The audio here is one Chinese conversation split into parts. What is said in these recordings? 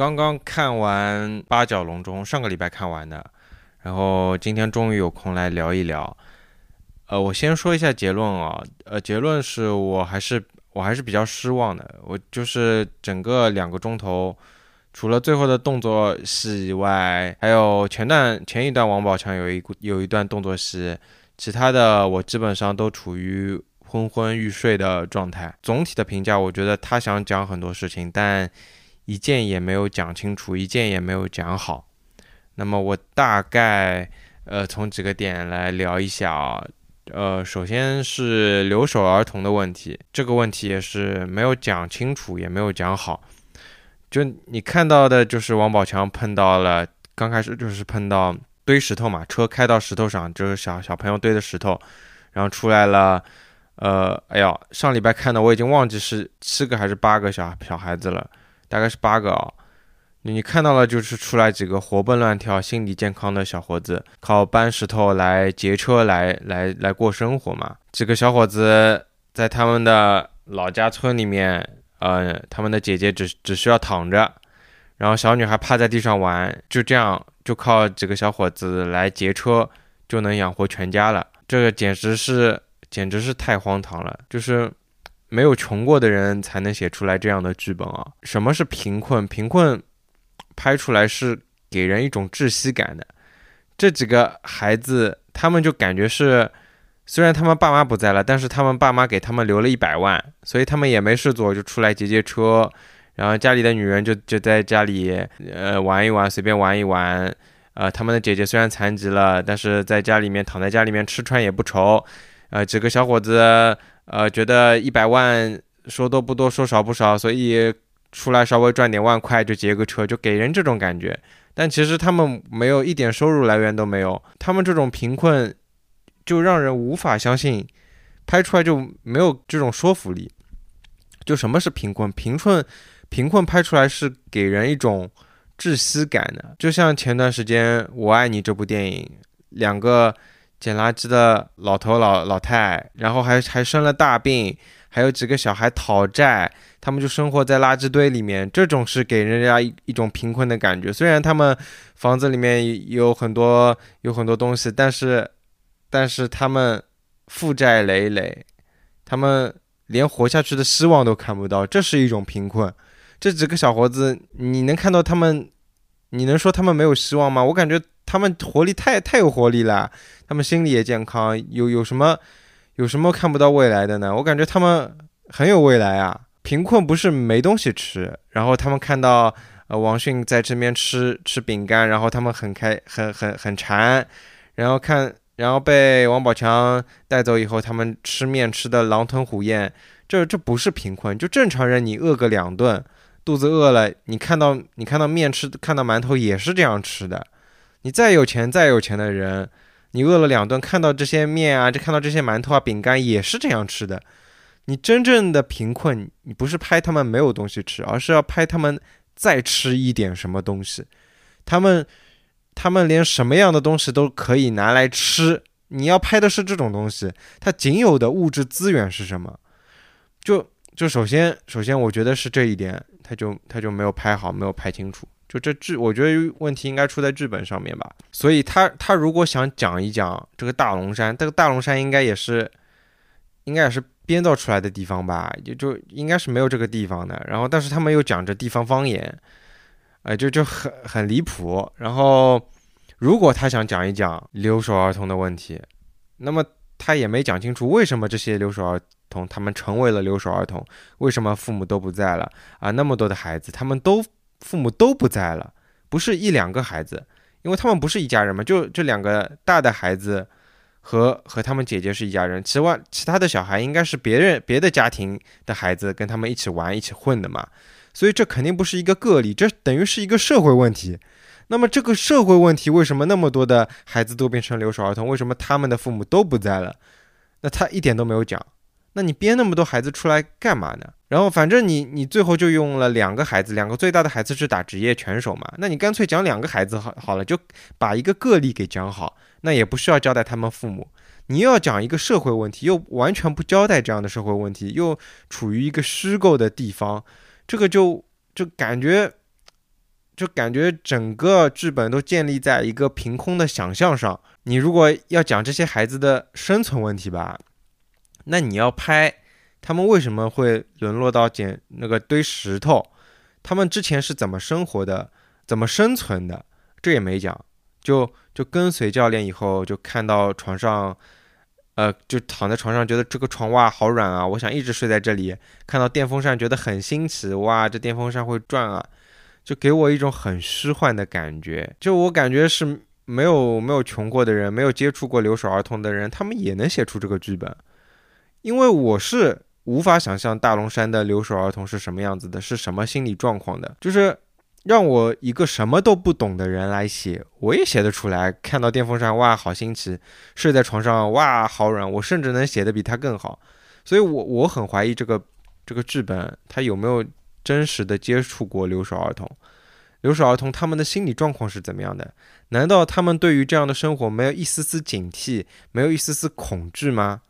刚刚看完《八角笼中》，上个礼拜看完的，然后今天终于有空来聊一聊。呃，我先说一下结论啊，呃，结论是我还是我还是比较失望的。我就是整个两个钟头，除了最后的动作戏以外，还有前段前一段王宝强有一有一段动作戏，其他的我基本上都处于昏昏欲睡的状态。总体的评价，我觉得他想讲很多事情，但一件也没有讲清楚，一件也没有讲好。那么我大概呃从几个点来聊一下啊。呃，首先是留守儿童的问题，这个问题也是没有讲清楚，也没有讲好。就你看到的，就是王宝强碰到了，刚开始就是碰到堆石头嘛，车开到石头上，就是小小朋友堆的石头，然后出来了。呃，哎呀，上礼拜看的我已经忘记是七个还是八个小小孩子了，大概是八个啊。你看到了，就是出来几个活蹦乱跳、心理健康的小伙子，靠搬石头来劫车来来来过生活嘛？几个小伙子在他们的老家村里面，呃，他们的姐姐只只需要躺着，然后小女孩趴在地上玩，就这样就靠几个小伙子来劫车就能养活全家了。这个简直是简直是太荒唐了，就是没有穷过的人才能写出来这样的剧本啊！什么是贫困？贫困。拍出来是给人一种窒息感的。这几个孩子，他们就感觉是，虽然他们爸妈不在了，但是他们爸妈给他们留了一百万，所以他们也没事做，就出来劫劫车。然后家里的女人就就在家里，呃，玩一玩，随便玩一玩。呃，他们的姐姐虽然残疾了，但是在家里面躺在家里面吃穿也不愁。呃，几个小伙子，呃，觉得一百万说多不多，说少不少，所以。出来稍微赚点万块就劫个车，就给人这种感觉。但其实他们没有一点收入来源都没有，他们这种贫困就让人无法相信，拍出来就没有这种说服力。就什么是贫困？贫困，贫困拍出来是给人一种窒息感的。就像前段时间《我爱你》这部电影，两个捡垃圾的老头老老太，然后还还生了大病。还有几个小孩讨债，他们就生活在垃圾堆里面，这种是给人家一一种贫困的感觉。虽然他们房子里面有很多有很多东西，但是但是他们负债累累，他们连活下去的希望都看不到，这是一种贫困。这几个小伙子，你能看到他们，你能说他们没有希望吗？我感觉他们活力太太有活力了，他们心理也健康，有有什么？有什么看不到未来的呢？我感觉他们很有未来啊！贫困不是没东西吃，然后他们看到呃王迅在这边吃吃饼干，然后他们很开很很很馋，然后看然后被王宝强带走以后，他们吃面吃的狼吞虎咽，这这不是贫困，就正常人你饿个两顿，肚子饿了，你看到你看到面吃看到馒头也是这样吃的，你再有钱再有钱的人。你饿了两顿，看到这些面啊，就看到这些馒头啊、饼干也是这样吃的。你真正的贫困，你不是拍他们没有东西吃，而是要拍他们再吃一点什么东西。他们，他们连什么样的东西都可以拿来吃。你要拍的是这种东西，它仅有的物质资源是什么？就就首先，首先我觉得是这一点，他就他就没有拍好，没有拍清楚。就这剧，我觉得问题应该出在剧本上面吧。所以他他如果想讲一讲这个大龙山，这个大龙山应该也是，应该也是编造出来的地方吧？就就应该是没有这个地方的。然后，但是他们又讲着地方方言，哎，就就很很离谱。然后，如果他想讲一讲留守儿童的问题，那么他也没讲清楚为什么这些留守儿童他们成为了留守儿童，为什么父母都不在了啊？那么多的孩子，他们都。父母都不在了，不是一两个孩子，因为他们不是一家人嘛，就这两个大的孩子和和他们姐姐是一家人，其外其他的小孩应该是别人别的家庭的孩子跟他们一起玩一起混的嘛，所以这肯定不是一个个例，这等于是一个社会问题。那么这个社会问题为什么那么多的孩子都变成留守儿童？为什么他们的父母都不在了？那他一点都没有讲。那你编那么多孩子出来干嘛呢？然后反正你你最后就用了两个孩子，两个最大的孩子是打职业拳手嘛？那你干脆讲两个孩子好好了，就把一个个例给讲好，那也不需要交代他们父母。你又要讲一个社会问题，又完全不交代这样的社会问题，又处于一个虚构的地方，这个就就感觉就感觉整个剧本都建立在一个凭空的想象上。你如果要讲这些孩子的生存问题吧，那你要拍他们为什么会沦落到捡那个堆石头，他们之前是怎么生活的，怎么生存的，这也没讲。就就跟随教练以后，就看到床上，呃，就躺在床上，觉得这个床哇好软啊，我想一直睡在这里。看到电风扇，觉得很新奇，哇，这电风扇会转啊。就给我一种很虚幻的感觉，就我感觉是没有没有穷过的人，没有接触过留守儿童的人，他们也能写出这个剧本，因为我是无法想象大龙山的留守儿童是什么样子的，是什么心理状况的，就是让我一个什么都不懂的人来写，我也写得出来。看到电风扇，哇，好新奇；睡在床上，哇，好软。我甚至能写得比他更好，所以我我很怀疑这个这个剧本他有没有。真实的接触过留守儿童，留守儿童他们的心理状况是怎么样的？难道他们对于这样的生活没有一丝丝警惕，没有一丝丝恐惧吗？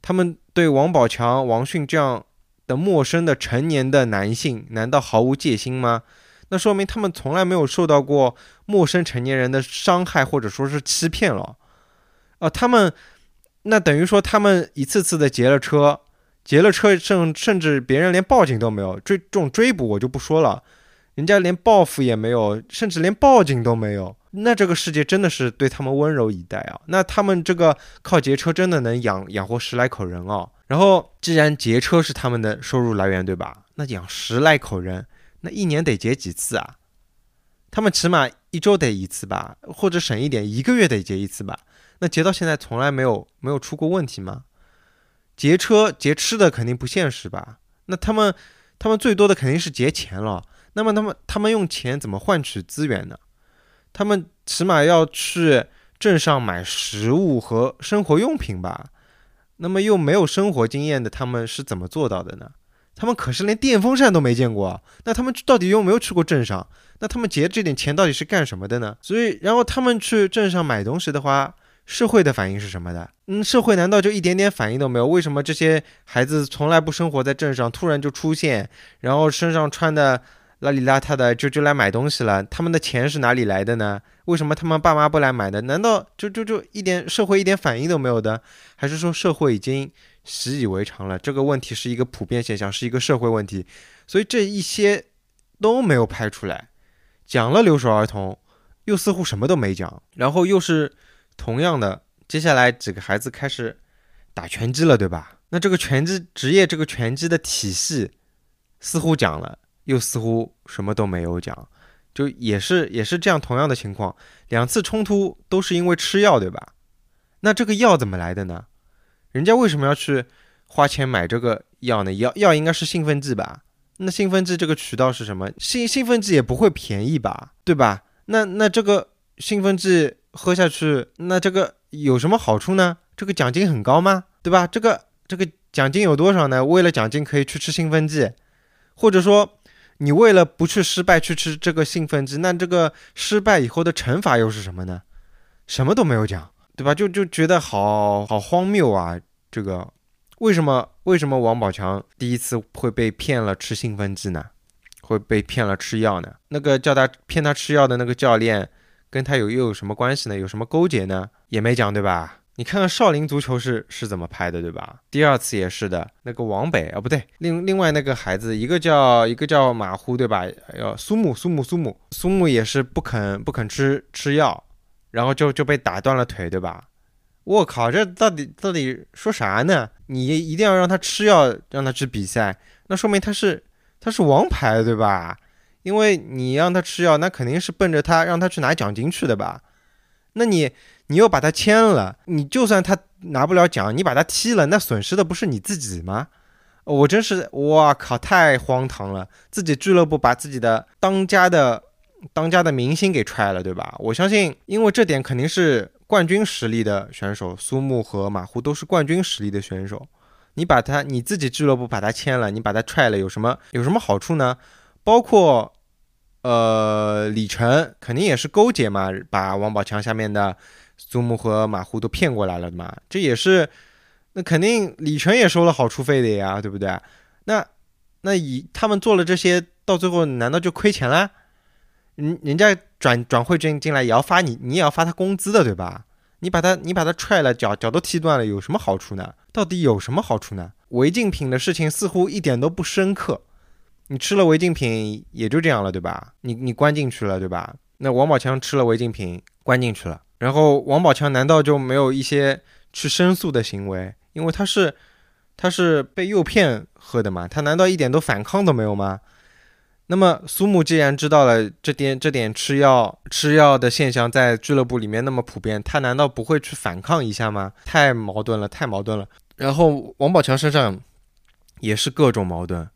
他们对王宝强、王迅这样的陌生的成年的男性，难道毫无戒心吗？那说明他们从来没有受到过陌生成年人的伤害，或者说是欺骗了。啊，他们那等于说他们一次次的劫了车。劫了车，甚甚至别人连报警都没有，追这种追捕我就不说了，人家连报复也没有，甚至连报警都没有。那这个世界真的是对他们温柔以待啊？那他们这个靠劫车真的能养养活十来口人哦？然后既然劫车是他们的收入来源，对吧？那养十来口人，那一年得劫几次啊？他们起码一周得一次吧，或者省一点，一个月得劫一次吧？那劫到现在从来没有没有出过问题吗？劫车劫吃的肯定不现实吧？那他们他们最多的肯定是劫钱了。那么他们他们用钱怎么换取资源呢？他们起码要去镇上买食物和生活用品吧？那么又没有生活经验的他们是怎么做到的呢？他们可是连电风扇都没见过。那他们到底有没有去过镇上？那他们劫这点钱到底是干什么的呢？所以，然后他们去镇上买东西的话。社会的反应是什么的？嗯，社会难道就一点点反应都没有？为什么这些孩子从来不生活在镇上，突然就出现，然后身上穿的邋里邋遢的，就就来买东西了？他们的钱是哪里来的呢？为什么他们爸妈不来买的？难道就就就一点社会一点反应都没有的？还是说社会已经习以为常了？这个问题是一个普遍现象，是一个社会问题，所以这一些都没有拍出来，讲了留守儿童，又似乎什么都没讲，然后又是。同样的，接下来几个孩子开始打拳击了，对吧？那这个拳击职业，这个拳击的体系似乎讲了，又似乎什么都没有讲，就也是也是这样同样的情况，两次冲突都是因为吃药，对吧？那这个药怎么来的呢？人家为什么要去花钱买这个药呢？药药应该是兴奋剂吧？那兴奋剂这个渠道是什么？兴兴奋剂也不会便宜吧？对吧？那那这个兴奋剂。喝下去，那这个有什么好处呢？这个奖金很高吗？对吧？这个这个奖金有多少呢？为了奖金可以去吃兴奋剂，或者说你为了不去失败去吃这个兴奋剂，那这个失败以后的惩罚又是什么呢？什么都没有讲，对吧？就就觉得好好荒谬啊！这个为什么为什么王宝强第一次会被骗了吃兴奋剂呢？会被骗了吃药呢？那个叫他骗他吃药的那个教练。跟他有又有什么关系呢？有什么勾结呢？也没讲，对吧？你看看少林足球是是怎么拍的，对吧？第二次也是的，那个王北啊，不对，另另外那个孩子，一个叫一个叫马虎，对吧？要苏木苏木苏木苏木也是不肯不肯吃吃药，然后就就被打断了腿，对吧？我靠，这到底到底说啥呢？你一定要让他吃药，让他去比赛，那说明他是他是王牌，对吧？因为你让他吃药，那肯定是奔着他让他去拿奖金去的吧？那你你又把他签了，你就算他拿不了奖，你把他踢了，那损失的不是你自己吗？我真是，我靠，太荒唐了！自己俱乐部把自己的当家的当家的明星给踹了，对吧？我相信，因为这点肯定是冠军实力的选手，苏木和马虎都是冠军实力的选手。你把他你自己俱乐部把他签了，你把他踹了，有什么有什么好处呢？包括。呃，李晨肯定也是勾结嘛，把王宝强下面的苏木和马虎都骗过来了嘛，这也是，那肯定李晨也收了好处费的呀，对不对？那那以他们做了这些，到最后难道就亏钱了？人人家转转会进进来也要发你，你也要发他工资的，对吧？你把他你把他踹了，脚脚都踢断了，有什么好处呢？到底有什么好处呢？违禁品的事情似乎一点都不深刻，你吃了违禁品也就这样了，对吧？你你关进去了，对吧？那王宝强吃了违禁品关进去了，然后王宝强难道就没有一些去申诉的行为？因为他是他是被诱骗喝的嘛，他难道一点都反抗都没有吗？那么苏木既然知道了这点这点吃药吃药的现象在俱乐部里面那么普遍，他难道不会去反抗一下吗？太矛盾了，太矛盾了。然后王宝强身上也是各种矛盾，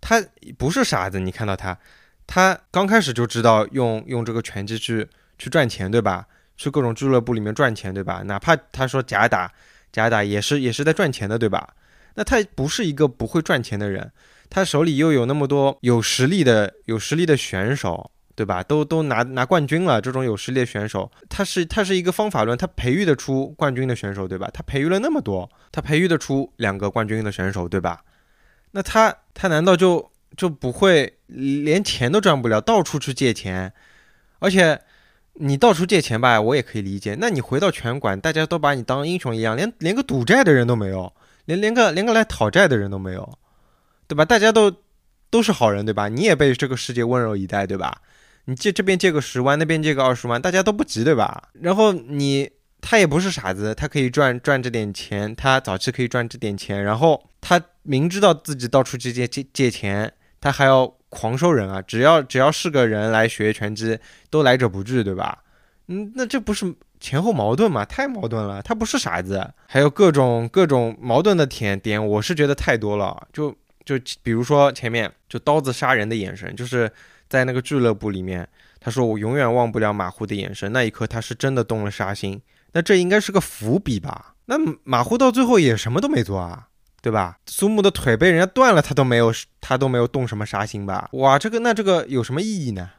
他不是傻子，你看到他，他刚开始就知道用用这个拳击去去赚钱，对吧？去各种俱乐部里面赚钱，对吧？哪怕他说假打假打也是也是在赚钱的，对吧？那他不是一个不会赚钱的人。他手里又有那么多有实力的、有实力的选手，对吧？都都拿拿冠军了，这种有实力的选手，他是他是一个方法论，他培育得出冠军的选手，对吧？他培育了那么多，他培育得出两个冠军的选手，对吧？那他他难道就就不会连钱都赚不了，到处去借钱？而且你到处借钱吧，我也可以理解。那你回到拳馆，大家都把你当英雄一样，连连个赌债的人都没有，连连个连个来讨债的人都没有。对吧？大家都都是好人，对吧？你也被这个世界温柔以待，对吧？你借这边借个十万，那边借个二十万，大家都不急，对吧？然后你他也不是傻子，他可以赚赚这点钱，他早期可以赚这点钱，然后他明知道自己到处去借借借钱，他还要狂收人啊！只要只要是个人来学拳击，都来者不拒，对吧？嗯，那这不是前后矛盾吗？太矛盾了！他不是傻子，还有各种各种矛盾的点点，我是觉得太多了，就。就比如说前面就刀子杀人的眼神，就是在那个俱乐部里面，他说我永远忘不了马虎的眼神，那一刻他是真的动了杀心。那这应该是个伏笔吧？那马虎到最后也什么都没做啊，对吧？苏木的腿被人家断了，他都没有他都没有动什么杀心吧？哇，这个那这个有什么意义呢？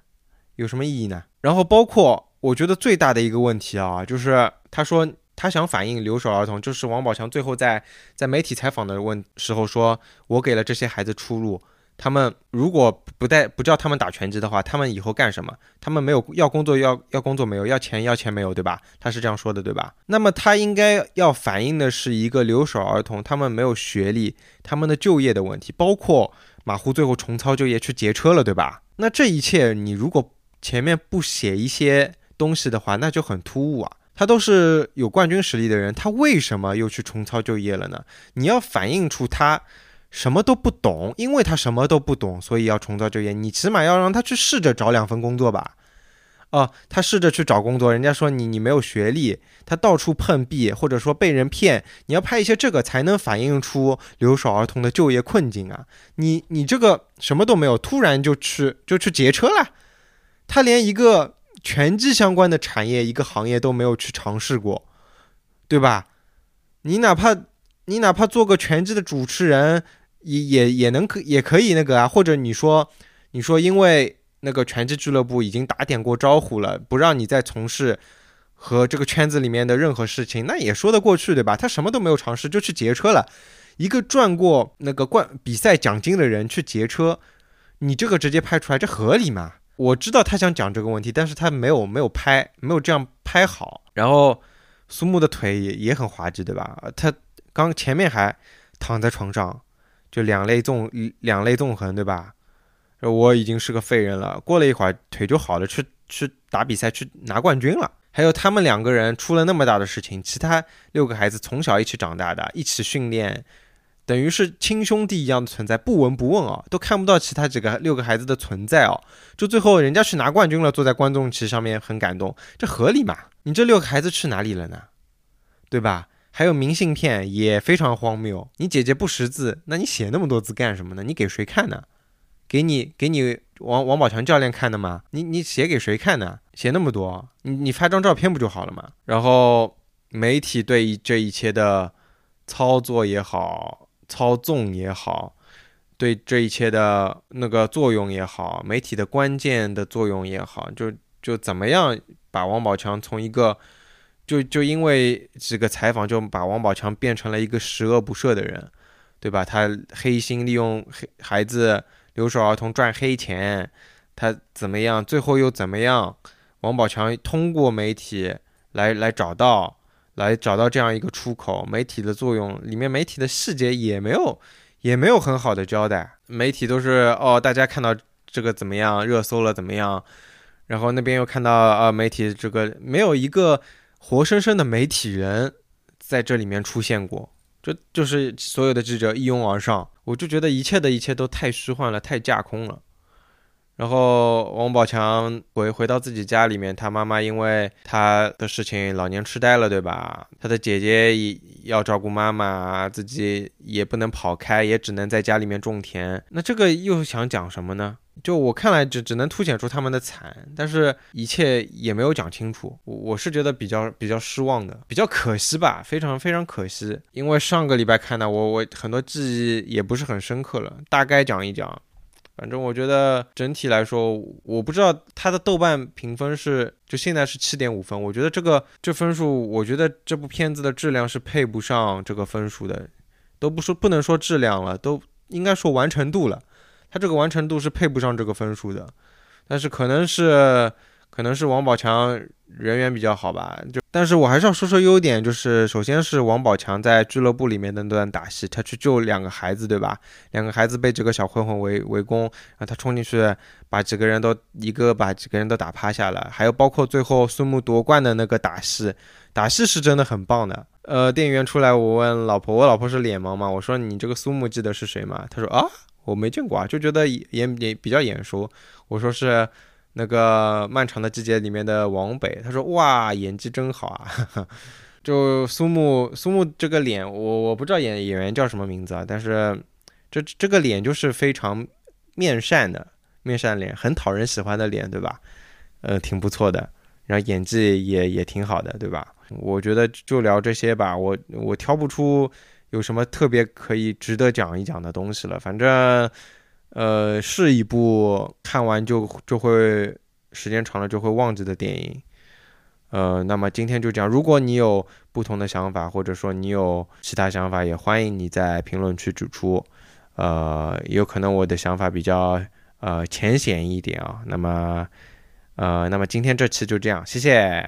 有什么意义呢？然后包括我觉得最大的一个问题啊，就是他说。他想反映留守儿童，就是王宝强最后在在媒体采访的问时候说：“我给了这些孩子出路，他们如果不带不叫他们打拳击的话，他们以后干什么？他们没有要工作要要工作没有？要钱要钱没有？对吧？他是这样说的，对吧？那么他应该要反映的是一个留守儿童，他们没有学历，他们的就业的问题，包括马虎最后重操旧业去劫车了，对吧？那这一切你如果前面不写一些东西的话，那就很突兀啊。”他都是有冠军实力的人，他为什么又去重操旧业了呢？你要反映出他什么都不懂，因为他什么都不懂，所以要重操旧业。你起码要让他去试着找两份工作吧。哦，他试着去找工作，人家说你你没有学历，他到处碰壁，或者说被人骗。你要拍一些这个，才能反映出留守儿童的就业困境啊。你你这个什么都没有，突然就去就去劫车了，他连一个。拳击相关的产业一个行业都没有去尝试过，对吧？你哪怕你哪怕做个拳击的主持人，也也也能可也可以那个啊。或者你说你说因为那个拳击俱乐部已经打点过招呼了，不让你再从事和这个圈子里面的任何事情，那也说得过去，对吧？他什么都没有尝试就去劫车了，一个赚过那个冠比赛奖金的人去劫车，你这个直接拍出来，这合理吗？我知道他想讲这个问题，但是他没有没有拍，没有这样拍好。然后苏木的腿也也很滑稽，对吧？他刚前面还躺在床上，就两肋纵两肋纵横，对吧？我已经是个废人了。过了一会儿腿就好了，去去打比赛去拿冠军了。还有他们两个人出了那么大的事情，其他六个孩子从小一起长大的，一起训练。等于是亲兄弟一样的存在，不闻不问啊，都看不到其他几个六个孩子的存在哦。就最后人家去拿冠军了，坐在观众席上面很感动，这合理吗？你这六个孩子去哪里了呢？对吧？还有明信片也非常荒谬。你姐姐不识字，那你写那么多字干什么呢？你给谁看呢？给你给你王王宝强教练看的吗？你你写给谁看呢？写那么多，你你发张照片不就好了吗？然后媒体对这一切的操作也好。操纵也好，对这一切的那个作用也好，媒体的关键的作用也好，就就怎么样把王宝强从一个就就因为几个采访就把王宝强变成了一个十恶不赦的人，对吧？他黑心利用黑孩子留守儿童赚黑钱，他怎么样，最后又怎么样？王宝强通过媒体来来找到，来找到这样一个出口。媒体的作用里面，媒体的细节也没有也没有很好的交代。媒体都是哦，大家看到这个怎么样，热搜了怎么样？然后那边又看到啊，媒体这个没有一个活生生的媒体人在这里面出现过，就就是所有的记者一拥而上，我就觉得一切的一切都太虚幻了，太架空了。然后王宝强回回到自己家里面，他妈妈因为他的事情老年痴呆了，对吧？他的姐姐也要照顾妈妈，自己也不能跑开，也只能在家里面种田。那这个又想讲什么呢？就我看来，只只能凸显出他们的惨，但是一切也没有讲清楚。我我是觉得比较比较失望的，比较可惜吧，非常非常可惜。因为上个礼拜看的，我我很多记忆也不是很深刻了，大概讲一讲。反正我觉得整体来说，我不知道它的豆瓣评分是就现在是七点五分。我觉得这个这分数，我觉得这部片子的质量是配不上这个分数的，都不说不能说质量了，都应该说完成度了。他这个完成度是配不上这个分数的，但是可能是可能是王宝强。人缘比较好吧，就但是我还是要说说优点，就是首先是王宝强在俱乐部里面的那段打戏，他去救两个孩子，对吧？两个孩子被几个小混混围围攻，然后他冲进去把几个人都一个把几个人都打趴下了，还有包括最后孙木夺冠的那个打戏，打戏是真的很棒的。呃，电影院出来，我问老婆，我老婆是脸盲嘛，我说你这个苏木记得是谁吗？她说啊，我没见过啊，就觉得眼也比较眼熟。我说是。那个漫长的季节里面的王北，他说哇，演技真好啊！就苏木苏木这个脸，我我不知道演演员叫什么名字啊，但是这这个脸就是非常面善的面善脸，很讨人喜欢的脸，对吧？呃，挺不错的，然后演技也也挺好的，对吧？我觉得就聊这些吧，我我挑不出有什么特别可以值得讲一讲的东西了，反正。呃，是一部看完就就会时间长了就会忘记的电影。呃，那么今天就讲，如果你有不同的想法，或者说你有其他想法，也欢迎你在评论区指出。呃，有可能我的想法比较呃浅显一点啊。那么，呃，那么今天这期就这样，谢谢。